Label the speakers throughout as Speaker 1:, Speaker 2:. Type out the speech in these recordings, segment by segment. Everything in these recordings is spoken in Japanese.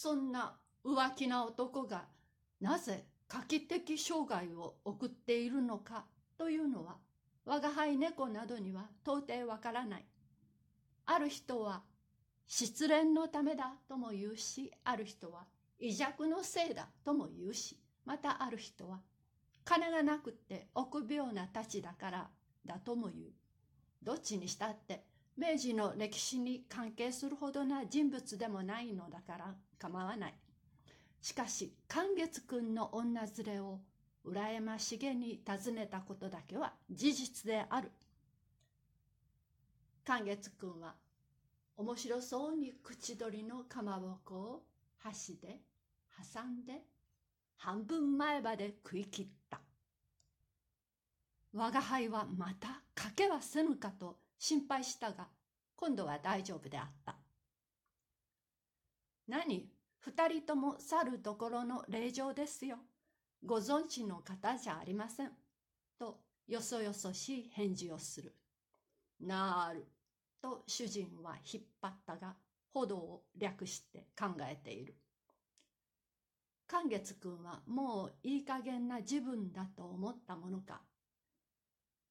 Speaker 1: そんな浮気な男がなぜ画期的生涯を送っているのかというのは我が輩猫などには到底わからない。ある人は失恋のためだとも言うし、ある人は癒弱のせいだとも言うし、またある人は金がなくって臆病なたちだからだとも言う。どっちにしたって明治の歴史に関係するほどな人物でもないのだから構わない。しかし、寛月くんの女連れを羨ましげに尋ねたことだけは事実である。寛月くんは面白そうに口取りのかまぼこを箸で挟んで半分前歯で食い切った。我が輩はまた賭けはせぬかと心配したが、今度は大丈夫であった。何？二人とも去るところの令状ですよ。ご存知の方じゃありません。と、よそよそしい返事をする。なる。と主人は引っ張ったが、歩道を略して考えている。寛月君はもういい加減な自分だと思ったものか。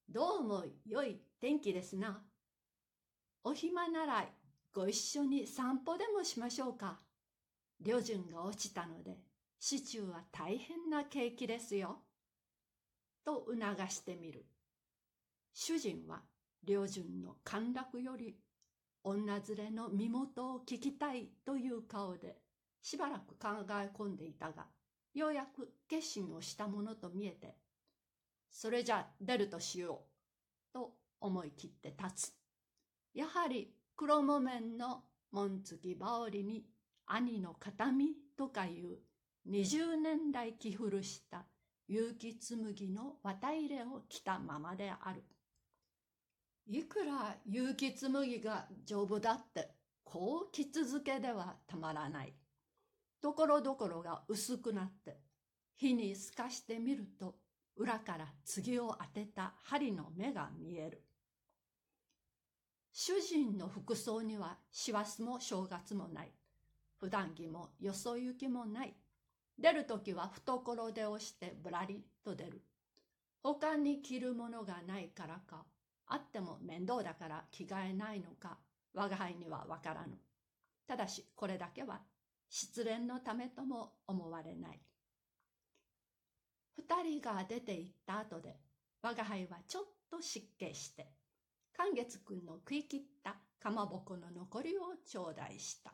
Speaker 1: どうも良い天気ですな。お暇ならご一緒に散歩でもしましょうか。旅順が落ちたので、市中は大変な景気ですよ。と促してみる。主人は旅順の陥落より女連れの身元を聞きたいという顔でしばらく考え込んでいたが、ようやく決心をしたものと見えて、それじゃ出るとしよう、と思い切って立つ。やはり黒木綿の紋付き羽織に兄の形見とかいう20年来着古した結城紬の綿入れを着たままである。いくら結城紬が丈夫だってこう着続けではたまらない。ところどころが薄くなって火に透かしてみると裏から次を当てた針の目が見える。主人の服装には師走も正月もない。普段着もよそ行きもない。出るときは懐で押してぶらりと出る。他に着るものがないからか、あっても面倒だから着替えないのか、我が輩にはわからぬ。ただしこれだけは失恋のためとも思われない。二人が出て行った後で、我が輩はちょっと湿気して、寒月くんの食い切ったかまぼこの残りを頂戴した。